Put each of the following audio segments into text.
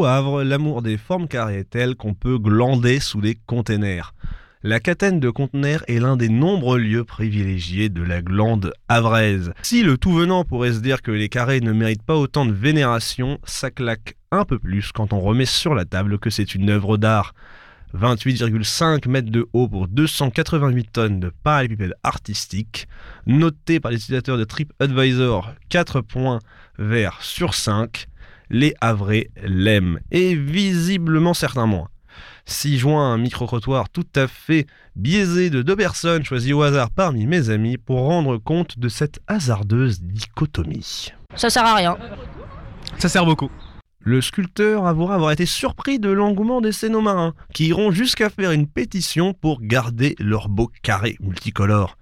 au l'amour des formes carrées est tel qu'on peut glander sous les containers. La catène de conteneurs est l'un des nombreux lieux privilégiés de la glande havraise. Si le tout venant pourrait se dire que les carrés ne méritent pas autant de vénération, ça claque un peu plus quand on remet sur la table que c'est une œuvre d'art. 28,5 mètres de haut pour 288 tonnes de parallélépipède artistique, noté par les utilisateurs de TripAdvisor 4 points verts sur 5, les Havrais l'aiment, et visiblement certains moins. Si joint un micro-trottoir tout à fait biaisé de deux personnes choisies au hasard parmi mes amis pour rendre compte de cette hasardeuse dichotomie. Ça sert à rien. Ça sert beaucoup. Le sculpteur avouera avoir été surpris de l'engouement des marins, qui iront jusqu'à faire une pétition pour garder leur beau carré multicolore.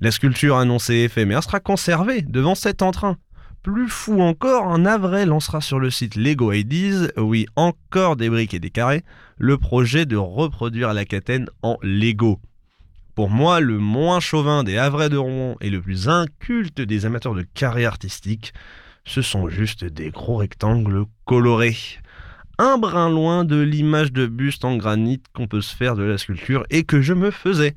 La sculpture annoncée éphémère sera conservée devant cet entrain. Plus fou encore, un avril lancera sur le site Lego IDs, oui, encore des briques et des carrés, le projet de reproduire la catène en Lego. Pour moi, le moins chauvin des Havrais de Rouen et le plus inculte des amateurs de carrés artistiques, ce sont juste des gros rectangles colorés. Un brin loin de l'image de buste en granit qu'on peut se faire de la sculpture et que je me faisais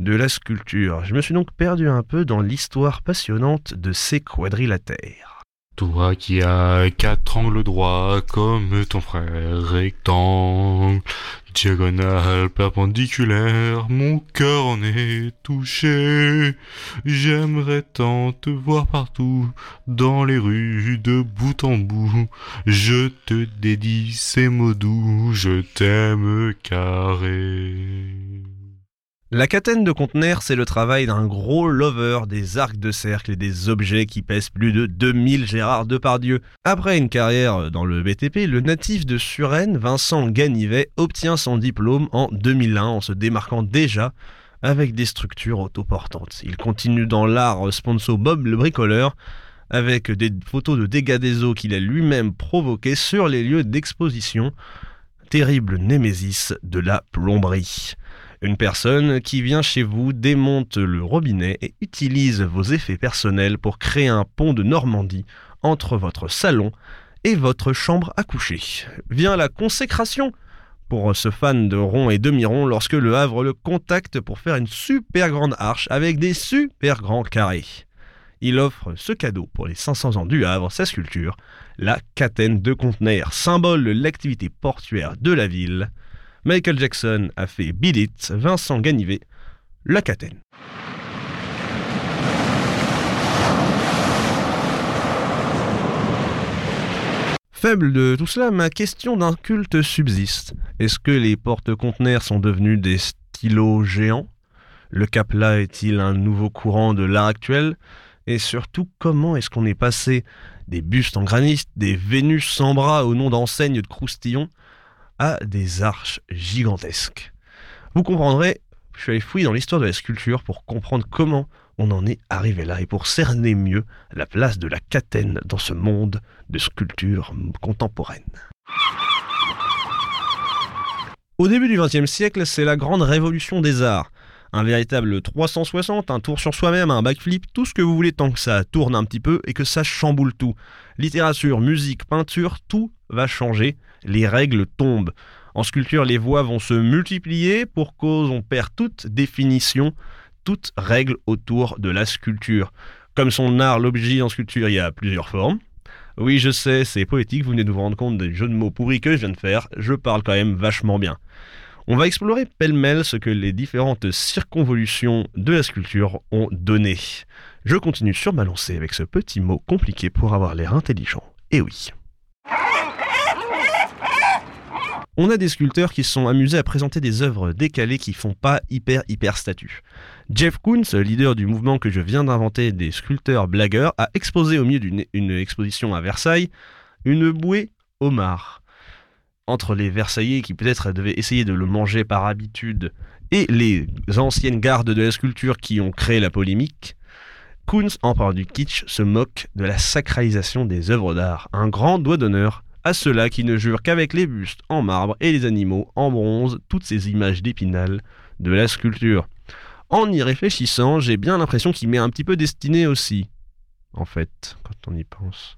de la sculpture. Je me suis donc perdu un peu dans l'histoire passionnante de ces quadrilatères. Toi qui as quatre angles droits comme ton frère rectangle, diagonale perpendiculaire, mon cœur en est touché. J'aimerais tant te voir partout, dans les rues de bout en bout. Je te dédie ces mots doux, je t'aime carré. La catène de conteneurs, c'est le travail d'un gros lover des arcs de cercle et des objets qui pèsent plus de 2000 Gérard Depardieu. Après une carrière dans le BTP, le natif de Suresnes, Vincent Ganivet, obtient son diplôme en 2001 en se démarquant déjà avec des structures autoportantes. Il continue dans l'art sponsor Bob le bricoleur avec des photos de dégâts des eaux qu'il a lui-même provoqués sur les lieux d'exposition. Terrible némésis de la plomberie. Une personne qui vient chez vous démonte le robinet et utilise vos effets personnels pour créer un pont de Normandie entre votre salon et votre chambre à coucher. Vient la consécration pour ce fan de rond et demi-rond lorsque le Havre le contacte pour faire une super grande arche avec des super grands carrés. Il offre ce cadeau pour les 500 ans du Havre, sa sculpture, la catène de conteneurs, symbole de l'activité portuaire de la ville. Michael Jackson a fait Beat Vincent Ganivet, La. Faible de tout cela, ma question d'un culte subsiste. Est-ce que les porte-conteneurs sont devenus des stylos géants? Le capla est-il un nouveau courant de l'art actuel? Et surtout, comment est-ce qu'on est passé des bustes en granit, des Vénus sans bras au nom d'enseignes de croustillons, des arches gigantesques. Vous comprendrez, je suis allé fouiller dans l'histoire de la sculpture pour comprendre comment on en est arrivé là et pour cerner mieux la place de la catène dans ce monde de sculpture contemporaine. Au début du XXe siècle, c'est la grande révolution des arts. Un véritable 360, un tour sur soi-même, un backflip, tout ce que vous voulez tant que ça tourne un petit peu et que ça chamboule tout. Littérature, musique, peinture, tout va changer les règles tombent. En sculpture, les voies vont se multiplier pour cause on perd toute définition, toute règle autour de la sculpture. Comme son art, l'objet en sculpture, il y a plusieurs formes. Oui, je sais, c'est poétique, vous venez de vous rendre compte des jeux de mots pourris que je viens de faire, je parle quand même vachement bien. On va explorer pêle-mêle ce que les différentes circonvolutions de la sculpture ont donné. Je continue sur ma lancée avec ce petit mot compliqué pour avoir l'air intelligent. Et oui. On a des sculpteurs qui sont amusés à présenter des œuvres décalées qui font pas hyper hyper statut. Jeff Koons, leader du mouvement que je viens d'inventer des sculpteurs blagueurs, a exposé au milieu d'une exposition à Versailles une bouée homard. Entre les Versaillais qui peut-être devaient essayer de le manger par habitude et les anciennes gardes de la sculpture qui ont créé la polémique, en parlant du kitsch, se moque de la sacralisation des œuvres d'art. Un grand doigt d'honneur à ceux-là qui ne jurent qu'avec les bustes en marbre et les animaux en bronze, toutes ces images d'épinal de la sculpture. En y réfléchissant, j'ai bien l'impression qu'il m'est un petit peu destiné aussi, en fait, quand on y pense.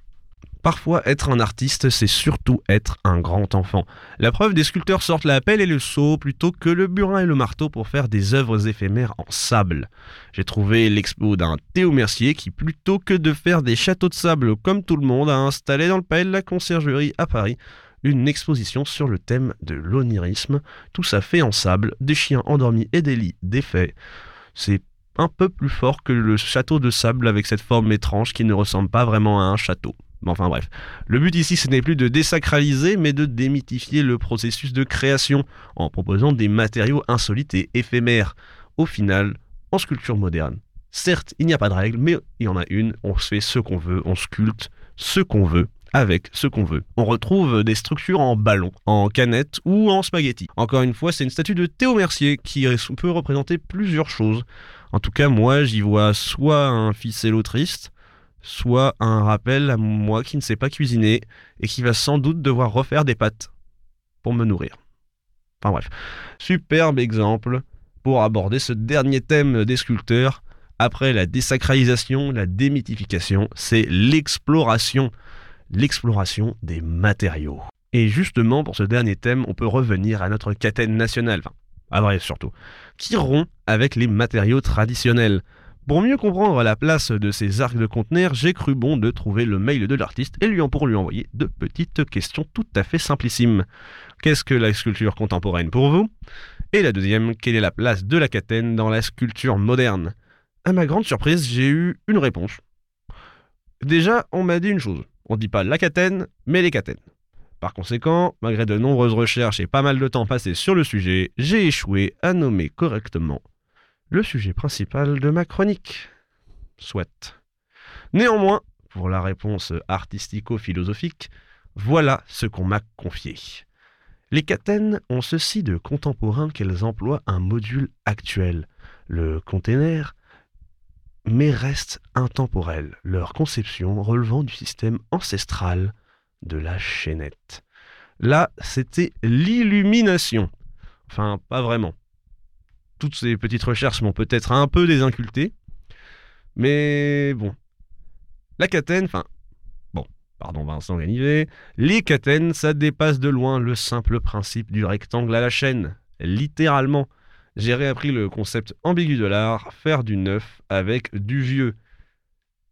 Parfois, être un artiste, c'est surtout être un grand enfant. La preuve, des sculpteurs sortent la pelle et le seau plutôt que le burin et le marteau pour faire des œuvres éphémères en sable. J'ai trouvé l'expo d'un Théo Mercier qui, plutôt que de faire des châteaux de sable comme tout le monde, a installé dans le palais de la conciergerie à Paris une exposition sur le thème de l'onirisme, tout ça fait en sable, des chiens endormis et des lits défaits. C'est un peu plus fort que le château de sable avec cette forme étrange qui ne ressemble pas vraiment à un château. Enfin bref, le but ici ce n'est plus de désacraliser mais de démythifier le processus de création en proposant des matériaux insolites et éphémères. Au final, en sculpture moderne, certes il n'y a pas de règle mais il y en a une, on se fait ce qu'on veut, on sculpte ce qu'on veut avec ce qu'on veut. On retrouve des structures en ballon, en canette ou en spaghetti. Encore une fois, c'est une statue de Théo Mercier qui peut représenter plusieurs choses. En tout cas, moi, j'y vois soit un ficello triste, soit un rappel à moi qui ne sais pas cuisiner et qui va sans doute devoir refaire des pâtes pour me nourrir. Enfin bref, superbe exemple pour aborder ce dernier thème des sculpteurs. Après la désacralisation, la démythification, c'est l'exploration, l'exploration des matériaux. Et justement, pour ce dernier thème, on peut revenir à notre catène nationale, enfin, à vrai surtout, qui rompt avec les matériaux traditionnels? Pour mieux comprendre la place de ces arcs de conteneurs, j'ai cru bon de trouver le mail de l'artiste et lui pour lui envoyer de petites questions tout à fait simplissimes. Qu'est-ce que la sculpture contemporaine pour vous? Et la deuxième, quelle est la place de la catène dans la sculpture moderne? À ma grande surprise, j'ai eu une réponse. Déjà, on m'a dit une chose. On dit pas la catène, mais les catènes. Par conséquent, malgré de nombreuses recherches et pas mal de temps passé sur le sujet, j'ai échoué à nommer correctement le sujet principal de ma chronique. Soit. Néanmoins, pour la réponse artistico-philosophique, voilà ce qu'on m'a confié. Les catènes ont ceci de contemporain qu'elles emploient un module actuel, le container, mais restent intemporelles, leur conception relevant du système ancestral de la chaînette. Là, c'était l'illumination. Enfin, pas vraiment toutes ces petites recherches m'ont peut-être un peu désinculté. Mais bon. La catène, enfin. Bon, pardon Vincent Ganivet. Les catènes, ça dépasse de loin le simple principe du rectangle à la chaîne. Littéralement. J'ai réappris le concept ambigu de l'art, faire du neuf avec du vieux.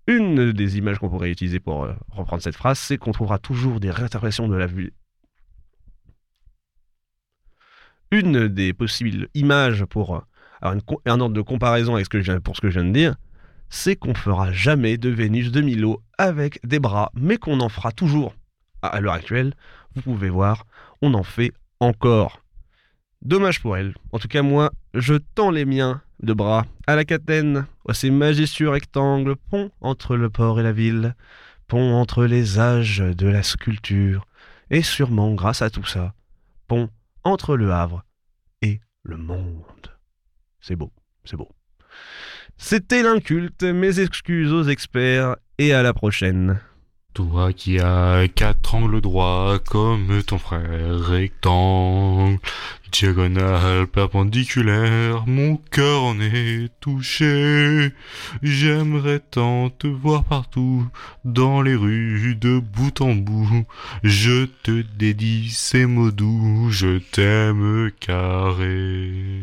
Une des images qu'on pourrait utiliser pour euh, reprendre cette phrase, c'est qu'on trouvera toujours des réinterprétations de la une des possibles images pour euh, avoir un ordre de comparaison avec ce que je, pour ce que je viens de dire, c'est qu'on fera jamais de Vénus de Milo avec des bras, mais qu'on en fera toujours. À l'heure actuelle, vous pouvez voir, on en fait encore. Dommage pour elle. En tout cas, moi, je tends les miens de bras à la catène, à ces majestueux rectangles, pont entre le port et la ville, pont entre les âges de la sculpture, et sûrement, grâce à tout ça, pont entre le Havre et le monde. C'est beau, c'est beau. C'était l'inculte, mes excuses aux experts et à la prochaine. Toi qui as quatre angles droits comme ton frère rectangle, diagonale perpendiculaire, mon cœur en est touché. J'aimerais tant te voir partout, dans les rues de bout en bout. Je te dédie ces mots doux, je t'aime carré.